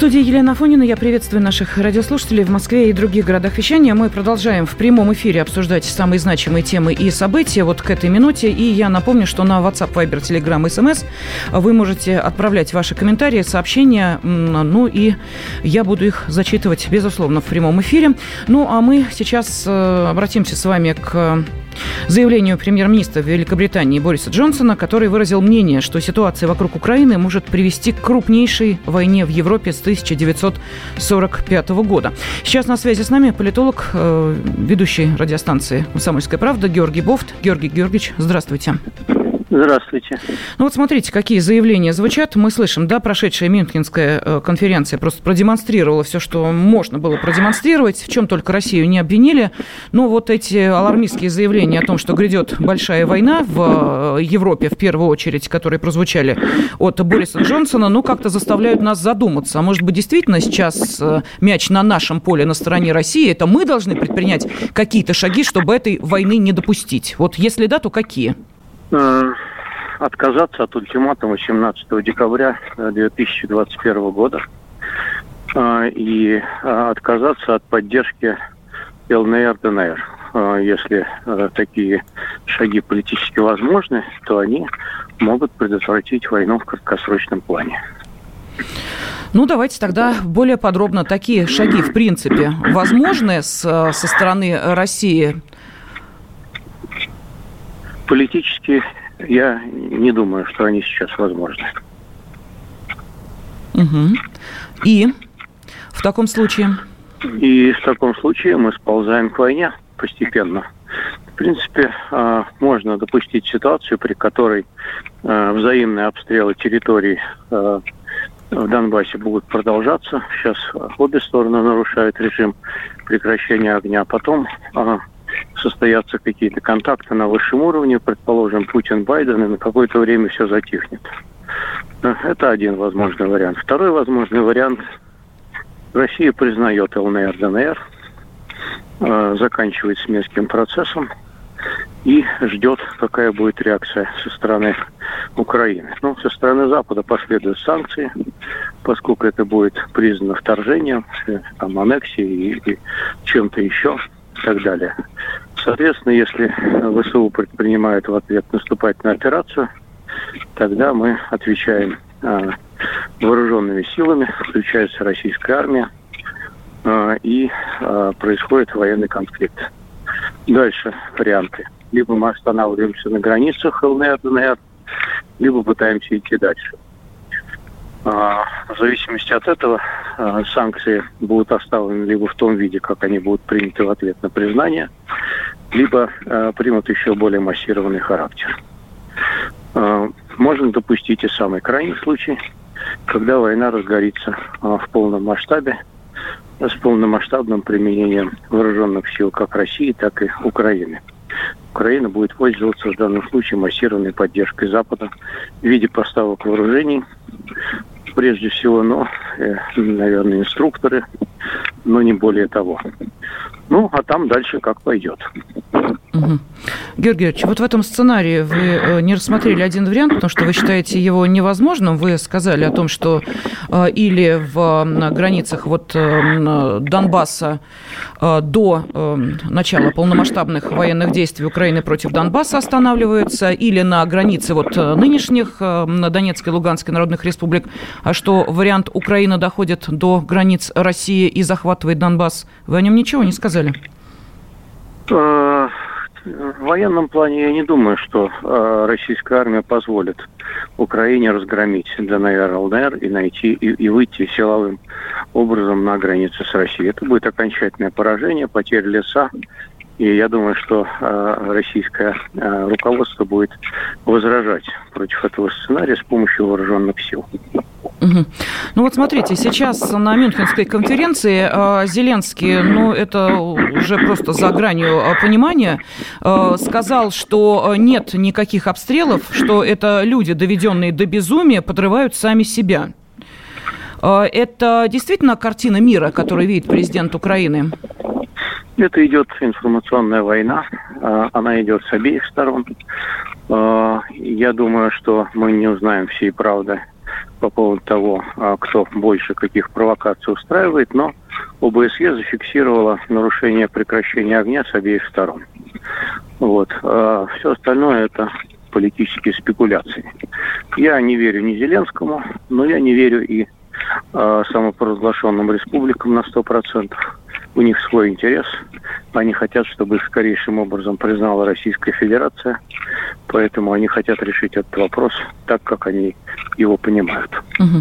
Студии Елена Афонина. Я приветствую наших радиослушателей в Москве и других городах вещания. Мы продолжаем в прямом эфире обсуждать самые значимые темы и события вот к этой минуте. И я напомню, что на WhatsApp, Viber, Telegram, SMS вы можете отправлять ваши комментарии, сообщения. Ну и я буду их зачитывать, безусловно, в прямом эфире. Ну а мы сейчас э, обратимся с вами к заявлению премьер-министра Великобритании Бориса Джонсона, который выразил мнение, что ситуация вокруг Украины может привести к крупнейшей войне в Европе с 1945 года. Сейчас на связи с нами политолог, э, ведущий радиостанции «Комсомольская правда» Георгий Бофт. Георгий Георгиевич, здравствуйте. Здравствуйте. Ну вот смотрите, какие заявления звучат. Мы слышим, да, прошедшая Мюнхенская э, конференция просто продемонстрировала все, что можно было продемонстрировать, в чем только Россию не обвинили. Но вот эти алармистские заявления о том, что грядет большая война в э, Европе, в первую очередь, которые прозвучали от Бориса Джонсона, ну как-то заставляют нас задуматься. А может быть, действительно сейчас э, мяч на нашем поле, на стороне России, это мы должны предпринять какие-то шаги, чтобы этой войны не допустить? Вот если да, то какие? Э, отказаться от ультиматума 17 декабря 2021 э, года э, и отказаться от поддержки ЛНР, ДНР. Если такие шаги политически возможны, то они могут предотвратить войну в краткосрочном плане. Ну, давайте тогда более подробно. Такие шаги, в принципе, возможны со стороны России Политически я не думаю, что они сейчас возможны. Угу. И в таком случае? И в таком случае мы сползаем к войне постепенно. В принципе, а, можно допустить ситуацию, при которой а, взаимные обстрелы территорий а, в Донбассе будут продолжаться. Сейчас обе стороны нарушают режим прекращения огня. Потом состоятся какие-то контакты на высшем уровне, предположим, Путин, Байден, и на какое-то время все затихнет. Это один возможный вариант. Второй возможный вариант. Россия признает ЛНР, ДНР, э, заканчивает с Минским процессом и ждет, какая будет реакция со стороны Украины. Ну, со стороны Запада последуют санкции, поскольку это будет признано вторжением, э, там, аннексией и, и чем-то еще и так далее. Соответственно, если ВСУ предпринимает в ответ наступательную операцию, тогда мы отвечаем э, вооруженными силами, включается российская армия, э, и э, происходит военный конфликт. Дальше варианты. Либо мы останавливаемся на границах ЛНР, ДНР, либо пытаемся идти дальше. В зависимости от этого санкции будут оставлены либо в том виде, как они будут приняты в ответ на признание, либо а, примут еще более массированный характер. Можно допустить и самый крайний случай, когда война разгорится в полном масштабе, с полномасштабным применением вооруженных сил как России, так и Украины. Украина будет пользоваться в данном случае массированной поддержкой Запада в виде поставок вооружений, прежде всего, но, э, наверное, инструкторы, но не более того. Ну, а там дальше как пойдет. Угу. Георгий Георгиевич, вот в этом сценарии вы э, не рассмотрели один вариант, потому что вы считаете его невозможным. Вы сказали о том, что э, или в границах вот э, Донбасса до начала полномасштабных военных действий Украины против Донбасса останавливаются, или на границе вот нынешних Донецкой и Луганской народных республик, а что вариант Украины доходит до границ России и захватывает Донбасс. Вы о нем ничего не сказали? В военном плане я не думаю, что э, российская армия позволит Украине разгромить ДНР, ЛНР и найти и, и выйти силовым образом на границу с Россией. Это будет окончательное поражение, потеря леса. И я думаю, что э, российское э, руководство будет возражать против этого сценария с помощью вооруженных сил. Ну вот смотрите, сейчас на Мюнхенской конференции э, Зеленский, ну это уже просто за гранью э, понимания, э, сказал, что нет никаких обстрелов, что это люди, доведенные до безумия, подрывают сами себя. Это действительно картина мира, которую видит президент Украины? Это идет информационная война, она идет с обеих сторон. Я думаю, что мы не узнаем всей правды по поводу того, кто больше каких провокаций устраивает, но ОБСЕ зафиксировала нарушение прекращения огня с обеих сторон. Вот. А все остальное это политические спекуляции. Я не верю ни Зеленскому, но я не верю и э, самопровозглашенным республикам на сто процентов. У них свой интерес. Они хотят, чтобы их скорейшим образом признала Российская Федерация. Поэтому они хотят решить этот вопрос так, как они его понимают. Угу.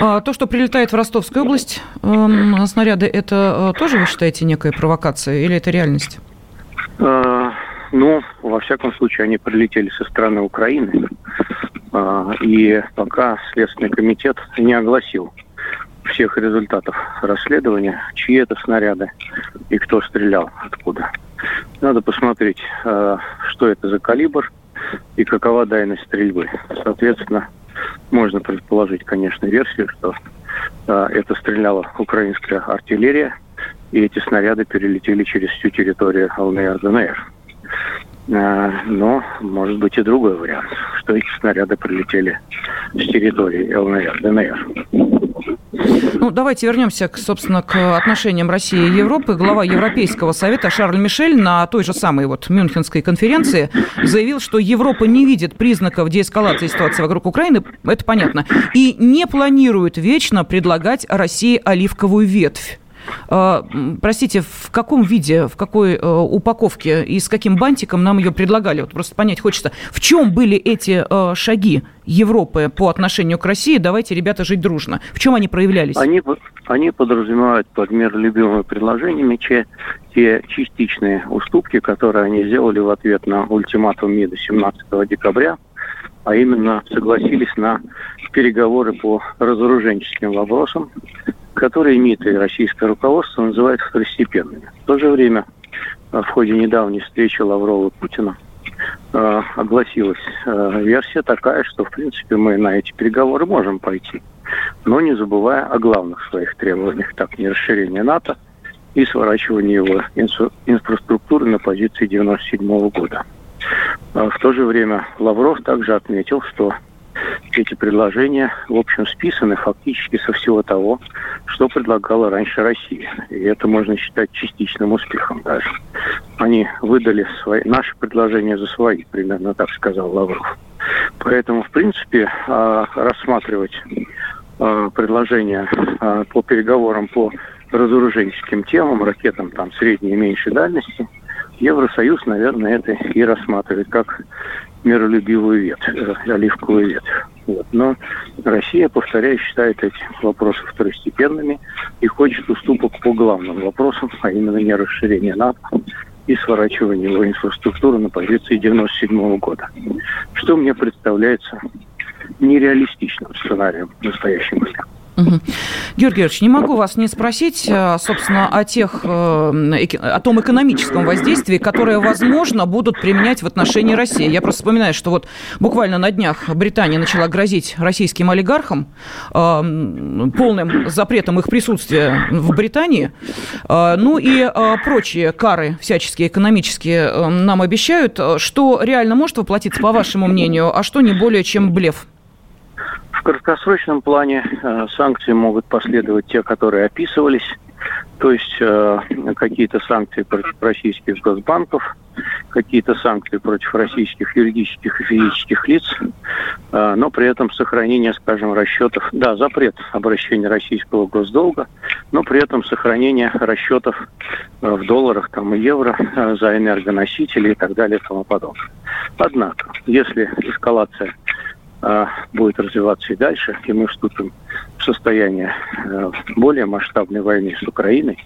А, то, что прилетает в Ростовскую область э, снаряды, это э, тоже вы считаете некая провокация или это реальность? Э, ну, во всяком случае, они прилетели со стороны Украины. Э, и пока Следственный комитет не огласил всех результатов расследования, чьи это снаряды и кто стрелял, откуда. Надо посмотреть, э, что это за калибр и какова дальность стрельбы. Соответственно, можно предположить, конечно, версию, что э, это стреляла украинская артиллерия, и эти снаряды перелетели через всю территорию ЛНР-ДНР. Э, но может быть и другой вариант, что эти снаряды прилетели с территории ЛНР-ДНР. Ну, давайте вернемся, к, собственно, к отношениям России и Европы. Глава Европейского совета Шарль Мишель на той же самой вот Мюнхенской конференции заявил, что Европа не видит признаков деэскалации ситуации вокруг Украины, это понятно, и не планирует вечно предлагать России оливковую ветвь. А, простите, в каком виде, в какой э, упаковке и с каким бантиком нам ее предлагали? Вот просто понять хочется, в чем были эти э, шаги Европы по отношению к России? Давайте, ребята, жить дружно. В чем они проявлялись? Они, они подразумевают под миролюбивыми предложениями те, те частичные уступки, которые они сделали в ответ на ультиматум МИДа 17 декабря, а именно согласились на переговоры по разоруженческим вопросам, которые МИД и российское руководство называют второстепенными. В то же время э, в ходе недавней встречи Лаврова и Путина э, огласилась э, версия такая, что, в принципе, мы на эти переговоры можем пойти, но не забывая о главных своих требованиях, так не расширение НАТО и сворачивание его инфра- инфраструктуры на позиции 1997 года. В то же время Лавров также отметил, что эти предложения, в общем, списаны фактически со всего того, что предлагала раньше Россия. И это можно считать частичным успехом даже. Они выдали свои, наши предложения за свои, примерно так сказал Лавров. Поэтому, в принципе, а, рассматривать а, предложения а, по переговорам по разоруженческим темам, ракетам там средней и меньшей дальности, Евросоюз, наверное, это и рассматривает как миролюбивую ветвь, э, оливковую ветвь. Вот. Но Россия, повторяю, считает эти вопросы второстепенными и хочет уступок по главным вопросам, а именно не расширение НАТО и сворачивание его инфраструктуры на позиции 97 года. Что мне представляется нереалистичным сценарием в настоящий момент. Георгий Георгиевич, не могу вас не спросить, э, собственно, о тех, э, о том экономическом воздействии, которое, возможно, будут применять в отношении России. Я просто вспоминаю, что вот буквально на днях Британия начала грозить российским олигархам э, полным запретом их присутствия в Британии. Ну и прочие кары всяческие экономические нам обещают. Что реально может воплотиться, по вашему мнению, а что не более чем блеф? Краткосрочном плане э, санкции могут последовать те, которые описывались, то есть э, какие-то санкции против российских госбанков, какие-то санкции против российских юридических и физических лиц, э, но при этом сохранение, скажем, расчетов, да, запрет обращения российского госдолга, но при этом сохранение расчетов в долларах там, и евро за энергоносители и так далее и тому подобное. Однако, если эскалация будет развиваться и дальше, и мы вступим в состояние э, более масштабной войны с Украиной,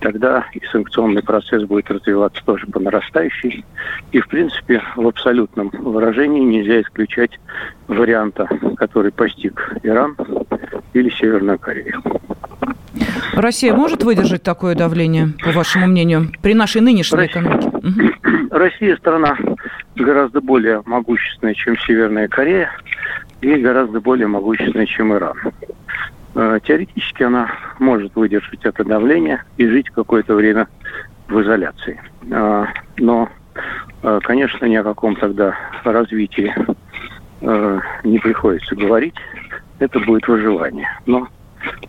тогда и санкционный процесс будет развиваться тоже по нарастающей. И, в принципе, в абсолютном выражении нельзя исключать варианта, который постиг Иран или Северную Корею. Россия может выдержать такое давление, по вашему мнению, при нашей нынешней экономике? Россия страна гораздо более могущественная, чем Северная Корея, и гораздо более могущественная, чем Иран. Э, теоретически она может выдержать это давление и жить какое-то время в изоляции. Э, но, э, конечно, ни о каком тогда развитии не приходится говорить. Это будет выживание. Но,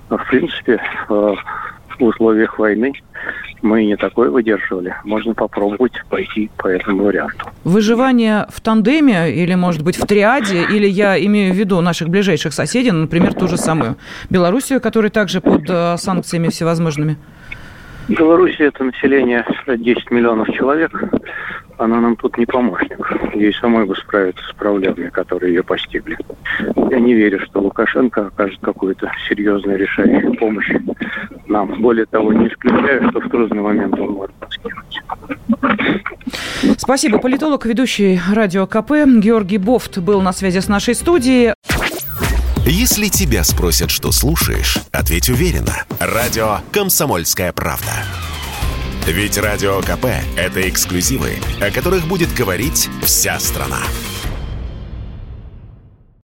в принципе, в условиях войны мы не такое выдерживали. Можно попробовать пойти по этому варианту. Выживание в тандеме или, может быть, в триаде, или я имею в виду наших ближайших соседей, ну, например, ту же самую Белоруссию, которая также под э, санкциями всевозможными? Беларусь это население 10 миллионов человек. Она нам тут не помощник. Ей самой бы справиться с проблемами, которые ее постигли. Я не верю, что Лукашенко окажет какую-то серьезную решающую помощь нам. Более того, не исключаю, что в трудный момент он может скинуть. Спасибо. Политолог, ведущий радио КП Георгий Бофт был на связи с нашей студией. Если тебя спросят, что слушаешь, ответь уверенно. Радио «Комсомольская правда». Ведь Радио КП – это эксклюзивы, о которых будет говорить вся страна.